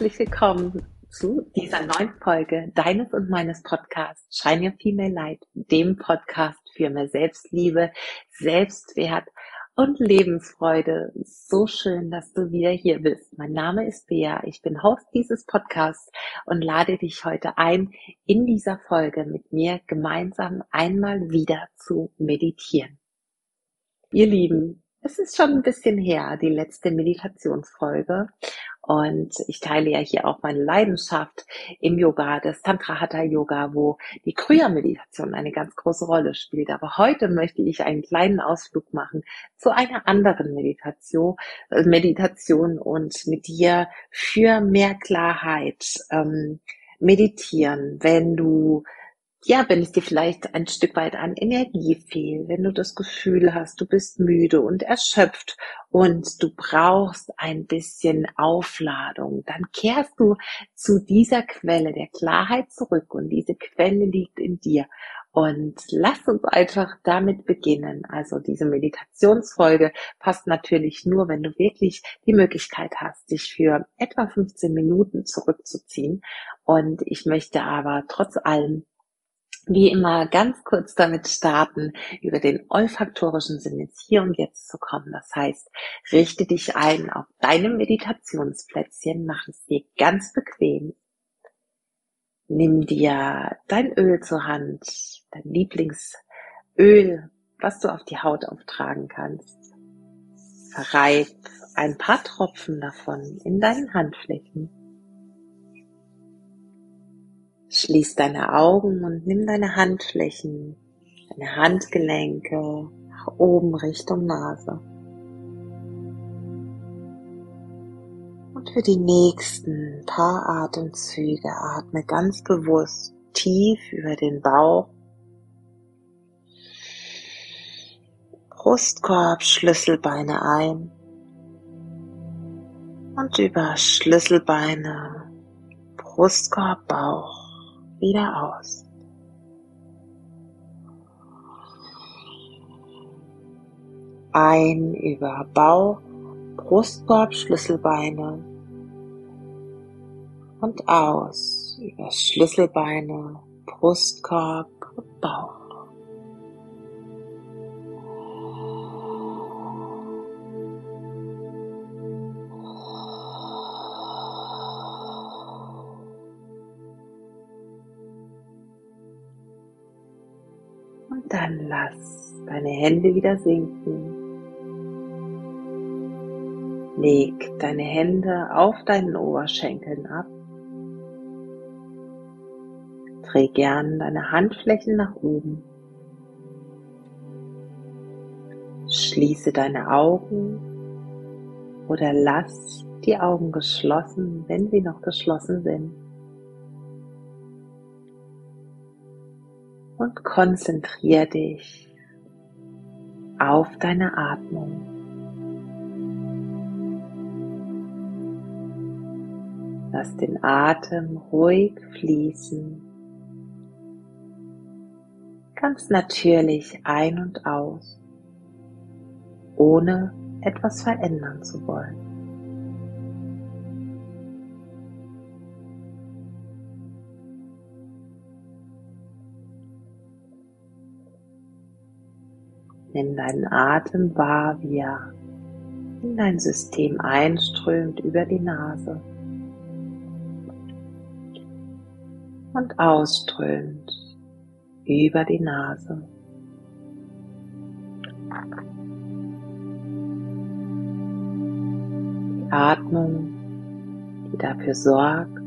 Herzlich willkommen zu dieser neuen Folge deines und meines Podcasts Shine Your Female Light, dem Podcast für mehr Selbstliebe, Selbstwert und Lebensfreude. So schön, dass du wieder hier bist. Mein Name ist Bea, ich bin Host dieses Podcasts und lade dich heute ein, in dieser Folge mit mir gemeinsam einmal wieder zu meditieren. Ihr Lieben, es ist schon ein bisschen her, die letzte Meditationsfolge. Und ich teile ja hier auch meine Leidenschaft im Yoga, das Tantra Hatha Yoga, wo die Kriya-Meditation eine ganz große Rolle spielt. Aber heute möchte ich einen kleinen Ausflug machen zu einer anderen Meditation, äh, Meditation und mit dir für mehr Klarheit ähm, meditieren, wenn du ja, wenn es dir vielleicht ein Stück weit an Energie fehlt, wenn du das Gefühl hast, du bist müde und erschöpft und du brauchst ein bisschen Aufladung, dann kehrst du zu dieser Quelle der Klarheit zurück und diese Quelle liegt in dir. Und lass uns einfach damit beginnen. Also diese Meditationsfolge passt natürlich nur, wenn du wirklich die Möglichkeit hast, dich für etwa 15 Minuten zurückzuziehen. Und ich möchte aber trotz allem wie immer ganz kurz damit starten, über den olfaktorischen Sinn ins Hier und Jetzt zu kommen. Das heißt, richte dich ein auf deinem Meditationsplätzchen, mach es dir ganz bequem. Nimm dir dein Öl zur Hand, dein Lieblingsöl, was du auf die Haut auftragen kannst. Verreib ein paar Tropfen davon in deinen Handflächen. Schließ deine Augen und nimm deine Handflächen, deine Handgelenke nach oben Richtung Nase. Und für die nächsten paar Atemzüge atme ganz bewusst tief über den Bauch, Brustkorb, Schlüsselbeine ein. Und über Schlüsselbeine, Brustkorb, Bauch wieder aus. Ein über Bauch, Brustkorb, Schlüsselbeine und aus über Schlüsselbeine, Brustkorb, Bauch. Dann lass deine Hände wieder sinken. Leg deine Hände auf deinen Oberschenkeln ab. Dreh gern deine Handflächen nach oben. Schließe deine Augen oder lass die Augen geschlossen, wenn sie noch geschlossen sind. Und konzentriere dich auf deine Atmung. Lass den Atem ruhig fließen, ganz natürlich ein und aus, ohne etwas verändern zu wollen. Nimm deinen Atem wahr, wie er in dein System einströmt über die Nase und ausströmt über die Nase. Die Atmung, die dafür sorgt,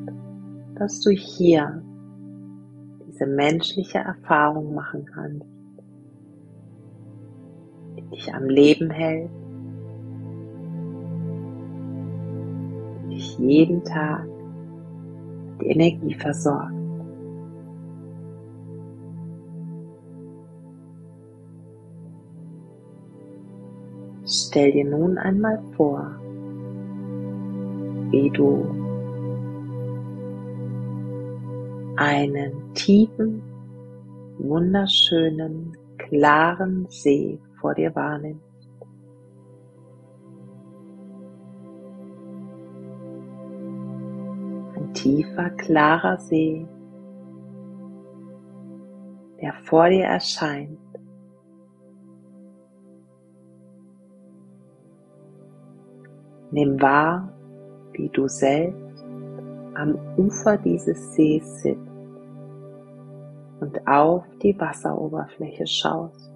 dass du hier diese menschliche Erfahrung machen kannst dich am Leben hält, dich jeden Tag die Energie versorgt. Stell dir nun einmal vor, wie du einen tiefen, wunderschönen, klaren See vor dir wahrnimmst. ein tiefer, klarer See, der vor dir erscheint. Nimm wahr, wie du selbst am Ufer dieses Sees sitzt und auf die Wasseroberfläche schaust.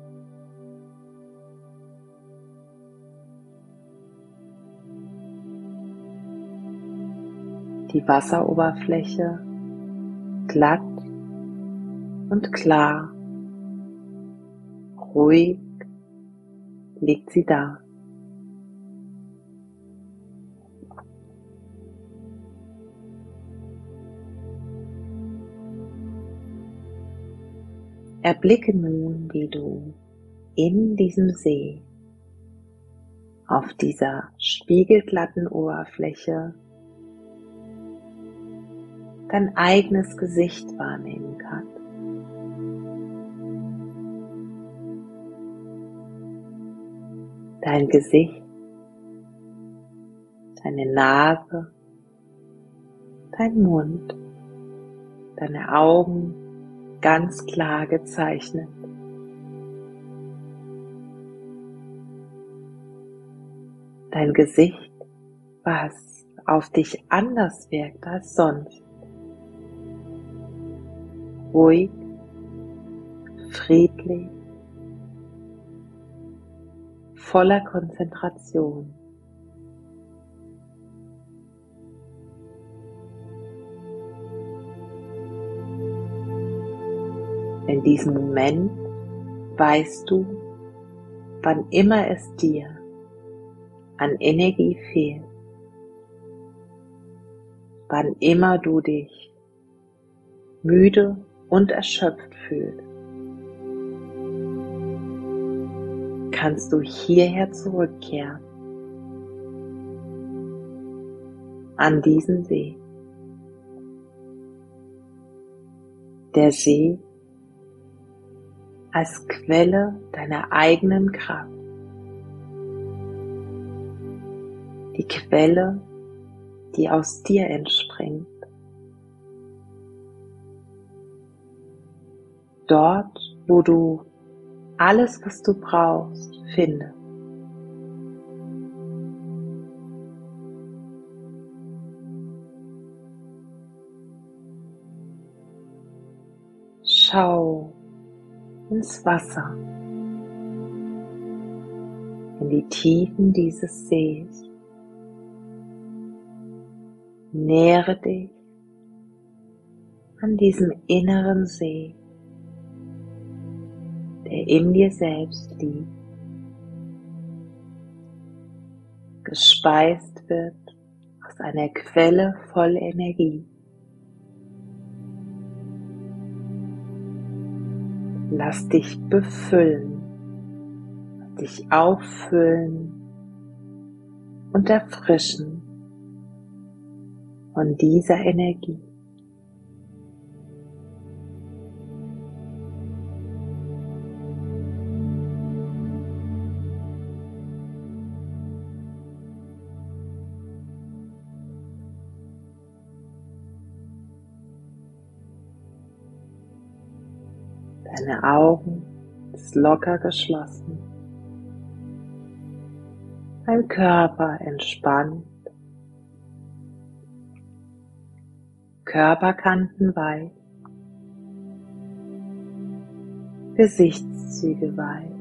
Die Wasseroberfläche glatt und klar, ruhig liegt sie da. Erblicke nun, wie du in diesem See auf dieser spiegelglatten Oberfläche dein eigenes Gesicht wahrnehmen kannst. Dein Gesicht, deine Nase, dein Mund, deine Augen, ganz klar gezeichnet. Dein Gesicht, was auf dich anders wirkt als sonst. Ruhig, friedlich, voller Konzentration. In diesem Moment weißt du, wann immer es dir an Energie fehlt, wann immer du dich müde und erschöpft fühlst, kannst du hierher zurückkehren, an diesen See. Der See als Quelle deiner eigenen Kraft. Die Quelle, die aus dir entspringt. Dort, wo du alles, was du brauchst, findest. Schau ins Wasser, in die Tiefen dieses Sees. Nähere dich an diesem inneren See, in dir selbst liegt, gespeist wird aus einer Quelle voll Energie. Lass dich befüllen, dich auffüllen und erfrischen von dieser Energie. Deine Augen ist locker geschlossen. Dein Körper entspannt. Körperkanten weit. Gesichtszüge weit.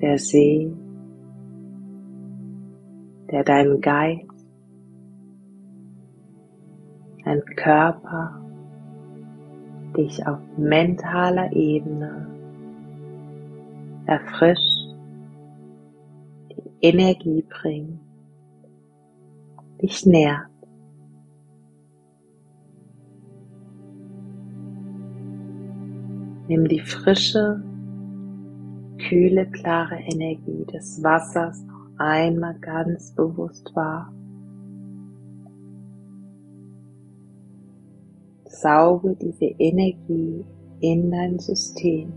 Der See, der deinen Geist, dein Körper dich auf mentaler Ebene erfrischt, die Energie bringt, dich nährt. Nimm die frische, kühle, klare Energie des Wassers noch einmal ganz bewusst wahr. Sauge diese Energie in dein System.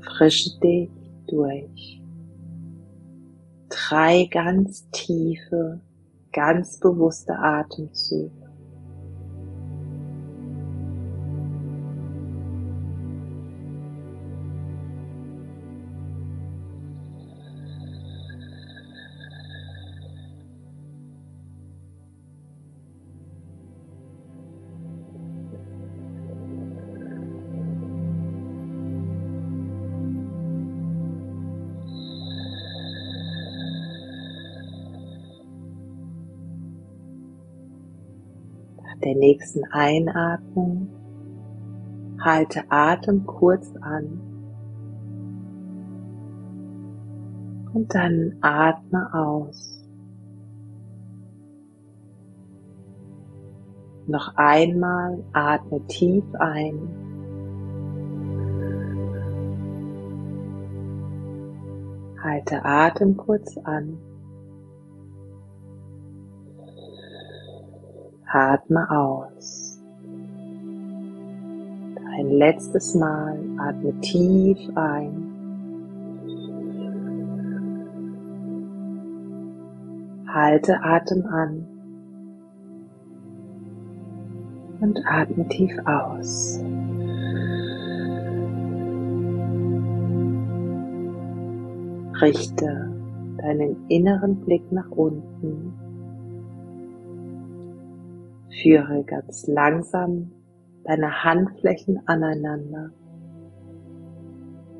Frische dich durch. Drei ganz tiefe, ganz bewusste Atemzüge. Der nächsten Einatmung halte Atem kurz an und dann atme aus. Noch einmal atme tief ein. Halte Atem kurz an. Atme aus. Ein letztes Mal atme tief ein. Halte Atem an und atme tief aus. Richte deinen inneren Blick nach unten Führe ganz langsam deine Handflächen aneinander.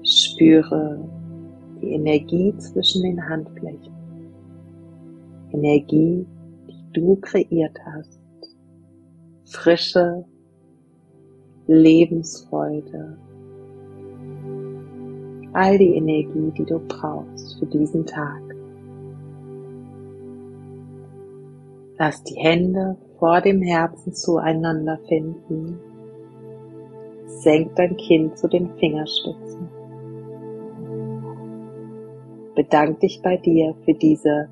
Spüre die Energie zwischen den Handflächen. Energie, die du kreiert hast. Frische Lebensfreude. All die Energie, die du brauchst für diesen Tag. Lass die Hände vor dem Herzen zueinander finden. Senk dein Kinn zu den Fingerspitzen. Bedank dich bei dir für diese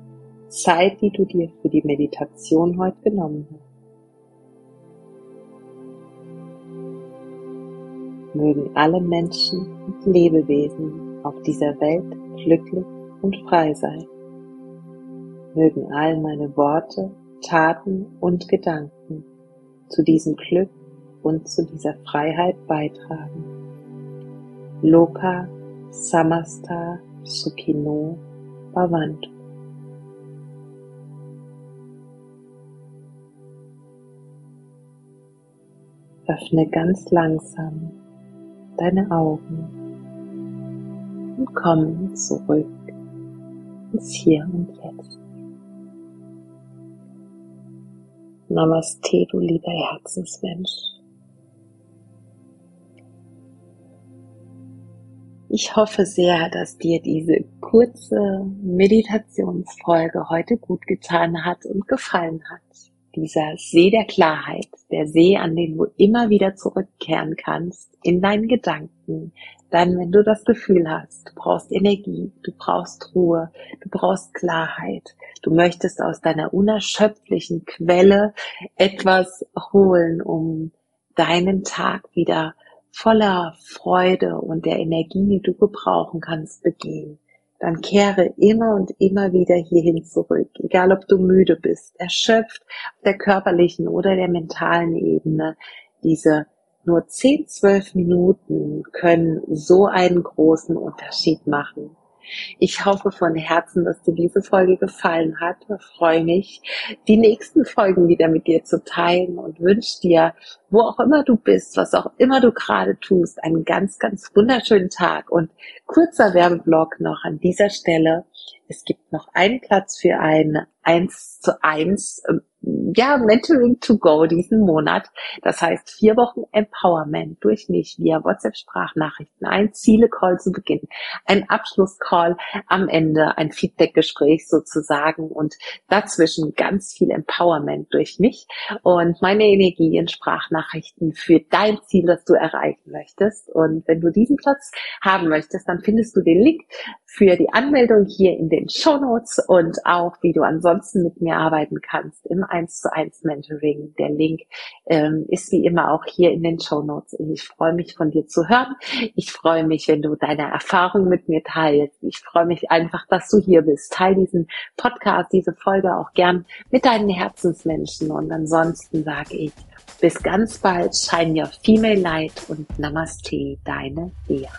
Zeit, die du dir für die Meditation heute genommen hast. Mögen alle Menschen und Lebewesen auf dieser Welt glücklich und frei sein. Mögen all meine Worte Taten und Gedanken zu diesem Glück und zu dieser Freiheit beitragen. Loka Samasta Sukhino Bhavantu. Öffne ganz langsam deine Augen und komm zurück ins Hier und Jetzt. Namaste, du lieber Herzensmensch. Ich hoffe sehr, dass dir diese kurze Meditationsfolge heute gut getan hat und gefallen hat. Dieser See der Klarheit, der See, an den du immer wieder zurückkehren kannst, in deinen Gedanken, dann, wenn du das Gefühl hast, du brauchst Energie, du brauchst Ruhe, du brauchst Klarheit, du möchtest aus deiner unerschöpflichen Quelle etwas holen, um deinen Tag wieder voller Freude und der Energie, die du gebrauchen kannst, begehen, dann kehre immer und immer wieder hierhin zurück, egal ob du müde bist, erschöpft auf der körperlichen oder der mentalen Ebene, diese nur 10, 12 Minuten können so einen großen Unterschied machen. Ich hoffe von Herzen, dass dir diese Folge gefallen hat. Ich freue mich, die nächsten Folgen wieder mit dir zu teilen und wünsche dir, wo auch immer du bist, was auch immer du gerade tust, einen ganz, ganz wunderschönen Tag. Und kurzer Werbeblock noch an dieser Stelle. Es gibt noch einen Platz für ein 1 zu 1 ja, Mentoring to go diesen Monat. Das heißt, vier Wochen Empowerment durch mich via WhatsApp-Sprachnachrichten, ein Ziele-Call zu Beginn, ein Abschluss-Call am Ende, ein Feedback-Gespräch sozusagen. Und dazwischen ganz viel Empowerment durch mich. Und meine Energie in Sprachnachrichten für dein Ziel, das du erreichen möchtest. Und wenn du diesen Platz haben möchtest, dann findest du den Link für die Anmeldung hier in den Show Notes und auch, wie du ansonsten mit mir arbeiten kannst im 1 zu 1 Mentoring. Der Link ähm, ist wie immer auch hier in den Show Notes. Ich freue mich von dir zu hören. Ich freue mich, wenn du deine Erfahrung mit mir teilst. Ich freue mich einfach, dass du hier bist. Teil diesen Podcast, diese Folge auch gern mit deinen Herzensmenschen. Und ansonsten sage ich, bis ganz bald, shine your female light und Namaste, deine Bea.